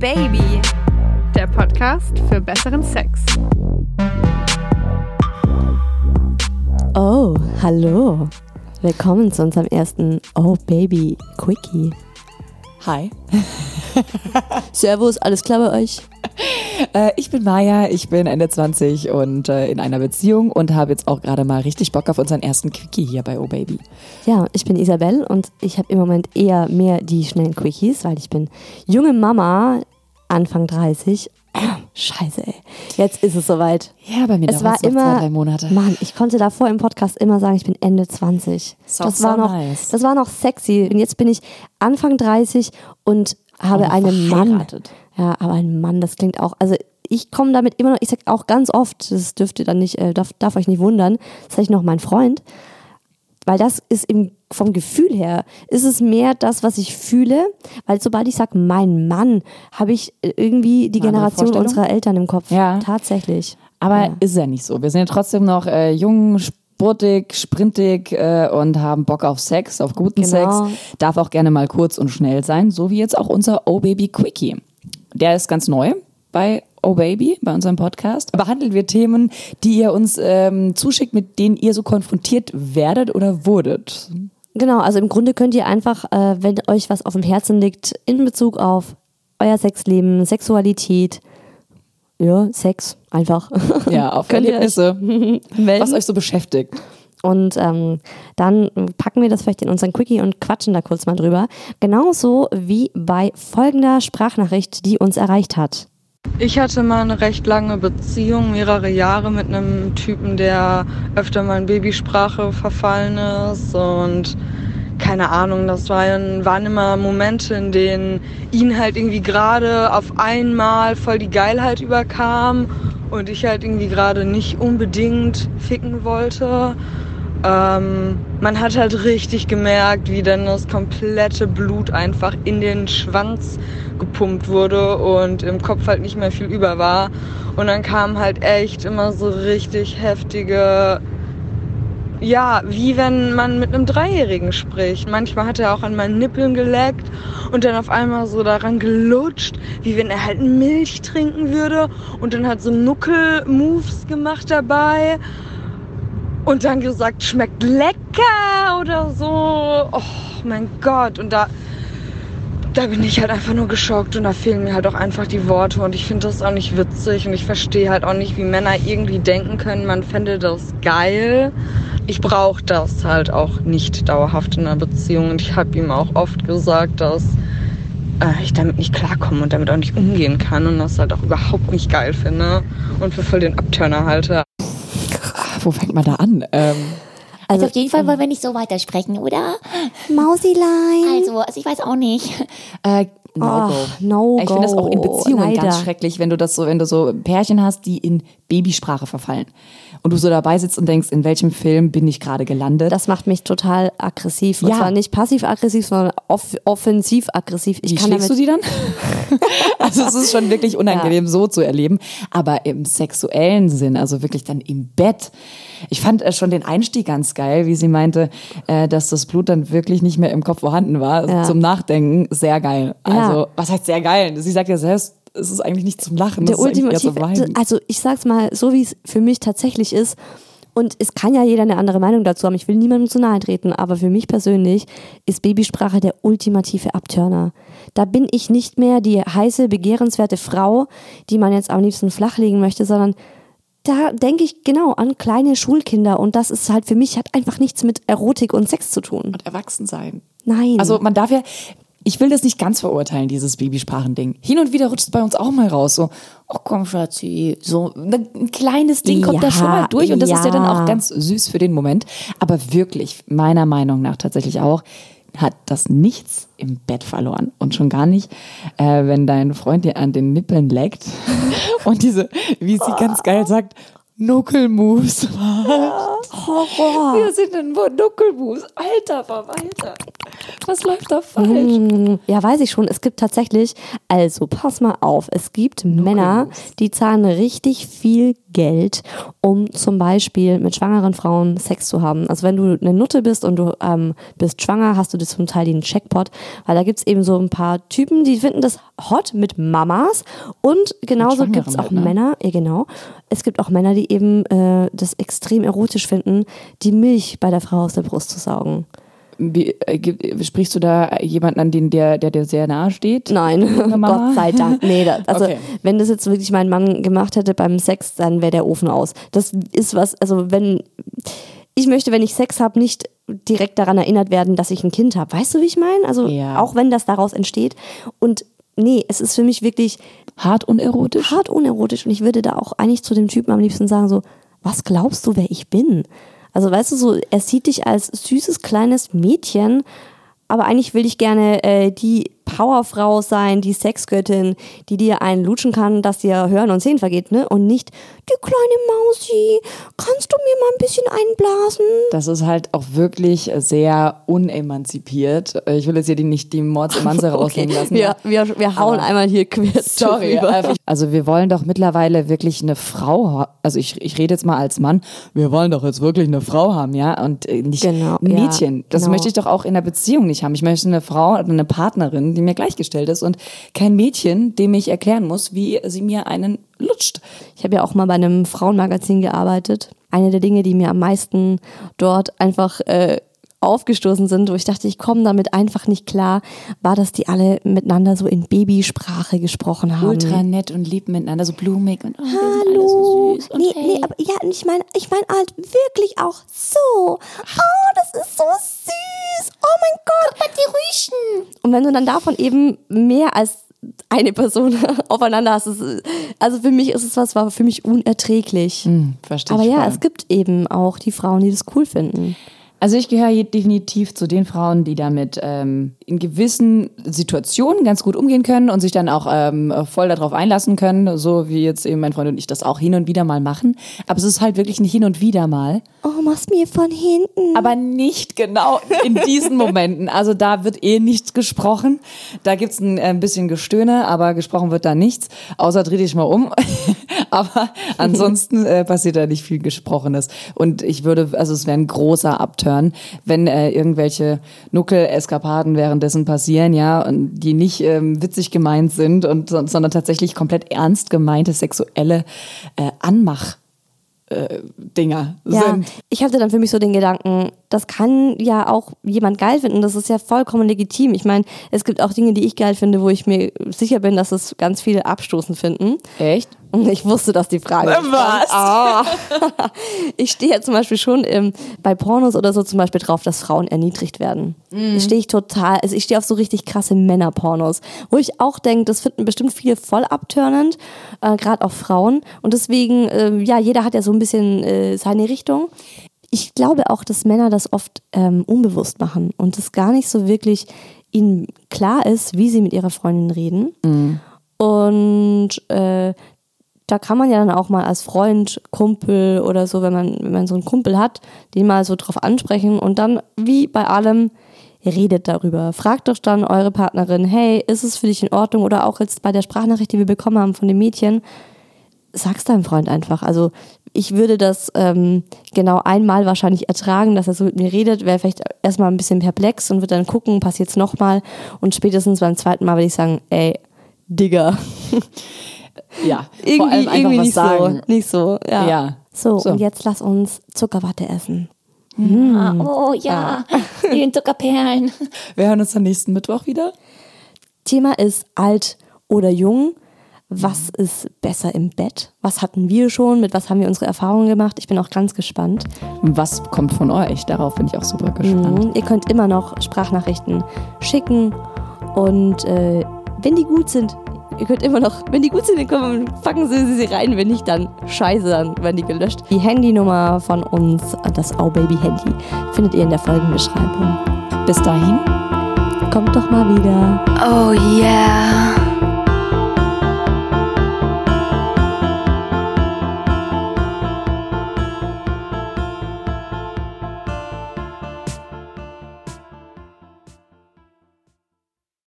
Baby, der Podcast für besseren Sex. Oh, hallo. Willkommen zu unserem ersten Oh Baby Quickie. Hi. Servus, alles klar bei euch? Äh, ich bin Maya, ich bin Ende 20 und äh, in einer Beziehung und habe jetzt auch gerade mal richtig Bock auf unseren ersten Quickie hier bei Oh Baby. Ja, ich bin Isabel und ich habe im Moment eher mehr die schnellen Quickies, weil ich bin junge Mama, Anfang 30. Scheiße, ey. Jetzt ist es soweit. Ja, bei mir Es war immer, zwei, drei Monate. Mann, ich konnte davor im Podcast immer sagen, ich bin Ende 20. So, das so war noch, nice. das war noch sexy. Und jetzt bin ich Anfang 30 und habe einen Mann. Ja, aber ein Mann, das klingt auch, also ich komme damit immer noch, ich sag auch ganz oft, das dürft ihr dann nicht, äh, darf, darf euch nicht wundern, das sage ich noch mein Freund, weil das ist im, vom Gefühl her, ist es mehr das, was ich fühle, weil sobald ich sage, mein Mann, habe ich äh, irgendwie die andere Generation unserer Eltern im Kopf. Ja. Tatsächlich. Aber Ja. ist ja nicht so. Wir sind ja trotzdem noch äh, jung, sportig, sprintig äh, und haben Bock auf Sex, auf guten Genau. Sex. Darf auch gerne mal kurz und schnell sein, so wie jetzt auch unser Oh Baby Quickie. Der ist ganz neu bei Oh Baby, bei unserem Podcast. Behandeln wir Themen, die ihr uns ähm, zuschickt, mit denen ihr so konfrontiert werdet oder wurdet. Genau, also im Grunde könnt ihr einfach, äh, wenn euch was auf dem Herzen liegt, in Bezug auf euer Sexleben, Sexualität, ja, Sex, einfach. Ja, auf Erlebnisse, was euch so beschäftigt. Und ähm, dann packen wir das vielleicht in unseren Quickie und quatschen da kurz mal drüber. Genauso wie bei folgender Sprachnachricht, die uns erreicht hat. Ich hatte mal eine recht lange Beziehung, mehrere Jahre mit einem Typen, der öfter mal in Babysprache verfallen ist und keine Ahnung, das waren, waren immer Momente, in denen ihn halt irgendwie gerade auf einmal voll die Geilheit überkam und ich halt irgendwie gerade nicht unbedingt ficken wollte. Ähm, man hat halt richtig gemerkt, wie dann das komplette Blut einfach in den Schwanz gepumpt wurde und im Kopf halt nicht mehr viel über war. Und dann kamen halt echt immer so richtig heftige, ja, wie wenn man mit einem Dreijährigen spricht. Manchmal hat er auch an meinen Nippeln geleckt und dann auf einmal so daran gelutscht, wie wenn er halt Milch trinken würde und dann hat so Nuckel-Moves gemacht dabei und dann gesagt, schmeckt lecker oder so. Oh mein Gott. Und da, da bin ich halt einfach nur geschockt und da fehlen mir halt auch einfach die Worte und ich finde das auch nicht witzig und ich verstehe halt auch nicht, wie Männer irgendwie denken können, man fände das geil. Ich brauche das halt auch nicht dauerhaft in einer Beziehung und ich habe ihm auch oft gesagt, dass äh, ich damit nicht klarkomme und damit auch nicht umgehen kann und das halt auch überhaupt nicht geil finde und für voll den Abturner halte. Wo fängt man da an? Ähm, Also auf jeden Fall wollen wir nicht so weitersprechen, oder? Mausilein. Also, also ich weiß auch nicht. äh, no Oh, go. no Ich finde das auch in Beziehungen leider. ganz schrecklich, wenn du das so, wenn du so Pärchen hast, die in Babysprache verfallen. Und du so dabei sitzt und denkst, in welchem Film bin ich gerade gelandet? Das macht mich total aggressiv. Und Ja. zwar nicht passiv-aggressiv, sondern off offensiv-aggressiv. Ich Wie kann schlägst du die dann? also es ist schon wirklich unangenehm, so zu erleben. Aber im sexuellen Sinn, also wirklich dann im Bett. Ich fand äh, schon den Einstieg ganz geil, wie sie meinte, äh, dass das Blut dann wirklich nicht mehr im Kopf vorhanden war. Ja. Zum Nachdenken, sehr geil. Ja. Also, was heißt sehr geil? Sie sagt ja selbst, es ist eigentlich nicht zum Lachen, der ultimative, also ich sag's mal, so wie es für mich tatsächlich ist, und es kann ja jeder eine andere Meinung dazu haben, ich will niemandem zu nahe treten, aber für mich persönlich ist Babysprache der ultimative Abturner. Da bin ich nicht mehr die heiße, begehrenswerte Frau, die man jetzt am liebsten flachlegen möchte, sondern da denke ich genau an kleine Schulkinder und das ist halt für mich hat einfach nichts mit Erotik und Sex zu tun. Und erwachsen sein. Nein. Also man darf ja, ich will das nicht ganz verurteilen, dieses Babysprachending. Hin und wieder rutscht es bei uns auch mal raus, so, oh komm Schatzi, so ne, ein kleines Ding kommt da Ja, schon mal durch und das ist ja dann ja. auch ganz süß für den Moment. Aber wirklich, meiner Meinung nach tatsächlich auch, hat das nichts im Bett verloren. Und schon gar nicht, äh, wenn dein Freund dir an den Nippeln leckt und diese, wie sie ganz geil sagt, Knuckle-Moves macht. Horror. Wir sind in Nuckelbuß. Alter Verwalter. Was läuft da falsch? Hm, Ja, weiß ich schon. Es gibt tatsächlich, also pass mal auf, es gibt Männer, die zahlen richtig viel Geld, um zum Beispiel mit schwangeren Frauen Sex zu haben. Also wenn du eine Nutte bist und du ähm, bist schwanger, hast du das zum Teil den Checkpot, weil da gibt es eben so ein paar Typen, die finden das hot mit Mamas und genauso gibt es auch ne? Männer, ja genau, es gibt auch Männer, die eben äh, das extrem erotisch finden, die Milch bei der Frau aus der Brust zu saugen. Wie, äh, sprichst du da jemanden an, den, der, der dir sehr nahe steht? Nein? Gott sei Dank. Nee, das, also Okay. wenn das jetzt wirklich mein Mann gemacht hätte beim Sex, dann wäre der Ofen aus. Das ist was, also wenn ich möchte, wenn ich Sex habe, nicht direkt daran erinnert werden, dass ich ein Kind habe. Weißt du, wie ich meine? Also Ja. auch wenn das daraus entsteht. Und nee, es ist für mich wirklich Hart unerotisch? hart unerotisch und ich würde da auch eigentlich zu dem Typen am liebsten sagen so, was glaubst du, wer ich bin? Also weißt du so, er sieht dich als süßes kleines Mädchen, aber eigentlich will ich gerne äh, die Powerfrau sein, die Sexgöttin, die dir einen lutschen kann, dass dir Hören und Sehen vergeht, ne? Und nicht, die kleine Mausi, kannst du mir mal ein bisschen einblasen? Das ist halt auch wirklich sehr unemanzipiert. Ich will jetzt hier die, nicht die Mordsemanze raushängen lassen. wir, wir, wir hauen einmal hier quer Sorry. drüber. Also wir wollen doch mittlerweile wirklich eine Frau, also ich, ich rede jetzt mal als Mann, wir wollen doch jetzt wirklich eine Frau haben, ja, und äh, nicht Genau, ein ja, Mädchen. Das genau. möchte ich doch auch in der Beziehung nicht haben. Ich möchte eine Frau, eine Partnerin, die mir gleichgestellt ist und kein Mädchen, dem ich erklären muss, wie sie mir einen lutscht. Ich habe ja auch mal bei einem Frauenmagazin gearbeitet. Eine der Dinge, die mir am meisten dort einfach äh, aufgestoßen sind, wo ich dachte, ich komme damit einfach nicht klar, war, dass die alle miteinander so in Babysprache gesprochen haben. Ultra nett und lieb miteinander, so blumig und oh, Hallo. so nee, hey. nee, aber ja, ich meine, ich meine halt wirklich auch so. Oh, das ist so süß. Oh mein Gott. Guck mal die Rüschen. Und wenn du dann davon eben mehr als eine Person aufeinander hast, ist, also für mich ist es was, war für mich unerträglich. Hm, verstehe Aber ja, voll. es gibt eben auch die Frauen, die das cool finden. Also ich gehöre definitiv zu den Frauen, die damit ähm, in gewissen Situationen ganz gut umgehen können und sich dann auch ähm, voll darauf einlassen können, so wie jetzt eben mein Freund und ich das auch hin und wieder mal machen. Aber es ist halt wirklich ein Hin und wieder mal. Oh, machst mir von hinten. Aber nicht genau in diesen Momenten. Also da wird eh nichts gesprochen. Da gibt's ein, ein bisschen Gestöhne, aber gesprochen wird da nichts. Außer dreh dich mal um. aber ansonsten äh, passiert da nicht viel Gesprochenes. Und ich würde, also es wäre ein großer Upturn, wenn äh, irgendwelche Nuckel-Eskapaden währenddessen passieren, ja, und die nicht ähm, witzig gemeint sind, und, sondern tatsächlich komplett ernst gemeinte sexuelle äh, Anmach. äh, Dinger Ja, sind. ich hatte dann für mich so den Gedanken, das kann ja auch jemand geil finden. Das ist ja vollkommen legitim. Ich meine, es gibt auch Dinge, die ich geil finde, wo ich mir sicher bin, dass es ganz viele abstoßend finden. Echt? Ich wusste, dass die Frage. Was? Ah. ich stehe ja zum Beispiel schon ähm, bei Pornos oder so zum Beispiel drauf, dass Frauen erniedrigt werden. Mhm. Stehe ich total, also ich stehe auf so richtig krasse Männerpornos, wo ich auch denke, das finden bestimmt viele voll abturnend, äh, gerade auch Frauen. Und deswegen, ähm, ja, jeder hat ja so ein bisschen äh, seine Richtung. Ich glaube auch, dass Männer das oft ähm, unbewusst machen und es gar nicht so wirklich ihnen klar ist, wie sie mit ihrer Freundin reden. Und äh, da kann man ja dann auch mal als Freund, Kumpel oder so, wenn man, wenn man so einen Kumpel hat, den mal so drauf ansprechen und dann, wie bei allem, redet darüber. Fragt doch dann eure Partnerin, hey, ist es für dich in Ordnung? Oder auch jetzt bei der Sprachnachricht, die wir bekommen haben von dem Mädchen, sag's deinem Freund einfach. Also ich würde das ähm, genau einmal wahrscheinlich ertragen, dass er so mit mir redet, wäre vielleicht erstmal ein bisschen perplex und würde dann gucken, passiert's nochmal und spätestens beim zweiten Mal würde ich sagen, ey, Digga. Ja, irgendwie, vor allem einfach irgendwie was nicht sagen. so. Nicht so, ja. Ja. So, So. und jetzt lass uns Zuckerwatte essen. Ah, oh ja, wie in Zuckerperlen. Wir hören uns dann nächsten Mittwoch wieder. Thema ist alt oder jung. Was ist besser im Bett? Was hatten wir schon? Mit was haben wir unsere Erfahrungen gemacht? Ich bin auch ganz gespannt. Was kommt von euch? Darauf bin ich auch super gespannt. Mhm. Ihr könnt immer noch Sprachnachrichten schicken und äh, wenn die gut sind, ihr könnt immer noch, wenn die gut sind, dann kommen, packen Sie sie rein. Wenn nicht, dann scheiße, dann werden die gelöscht. Die Handynummer von uns, das Au Baby Handy, findet ihr in der Folgenbeschreibung. Bis dahin. Kommt doch mal wieder. Oh yeah.